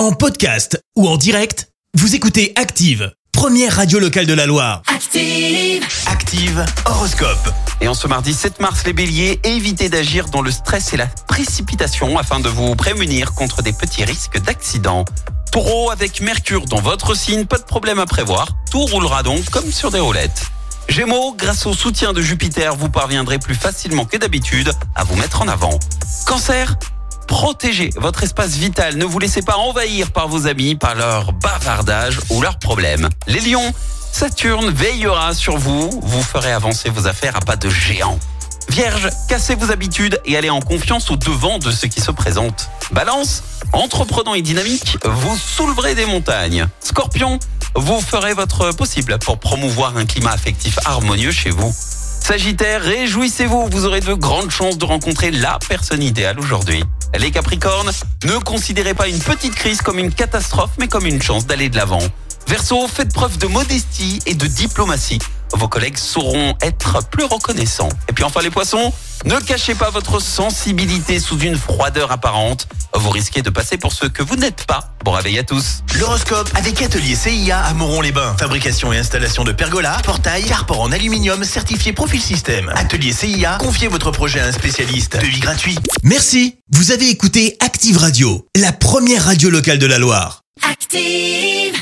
En podcast ou en direct, vous écoutez Active, première radio locale de la Loire. Active. Active Horoscope. Et en ce mardi 7 mars, les béliers, évitez d'agir dans le stress et la précipitation afin de vous prémunir contre des petits risques d'accident. Taureau, avec Mercure dans votre signe, pas de problème à prévoir. Tout roulera donc comme sur des roulettes. Gémeaux, grâce au soutien de Jupiter, vous parviendrez plus facilement que d'habitude à vous mettre en avant. Cancer, protégez votre espace vital. Ne vous laissez pas envahir par vos amis, par leur bavardage ou leurs problèmes. Les lions, Saturne veillera sur vous. Vous ferez avancer vos affaires à pas de géant. Vierge, cassez vos habitudes et allez en confiance au devant de ce qui se présente. Balance, entreprenant et dynamique, vous souleverez des montagnes. Scorpion, vous ferez votre possible pour promouvoir un climat affectif harmonieux chez vous. Sagittaire, réjouissez-vous, vous aurez de grandes chances de rencontrer la personne idéale aujourd'hui. Les Capricornes, ne considérez pas une petite crise comme une catastrophe, mais comme une chance d'aller de l'avant. Verseau, faites preuve de modestie et de diplomatie. Vos collègues sauront être plus reconnaissants. Et puis enfin les poissons, ne cachez pas votre sensibilité sous une froideur apparente. Vous risquez de passer pour ce que vous n'êtes pas. Bon réveil à tous. L'horoscope avec Atelier CIA à Moron-les-Bains. Fabrication et installation de pergolas, portails, carport en aluminium certifié Profil Système. Atelier CIA, confiez votre projet à un spécialiste. Devis gratuit. Merci. Vous avez écouté Active Radio, la première radio locale de la Loire. Active.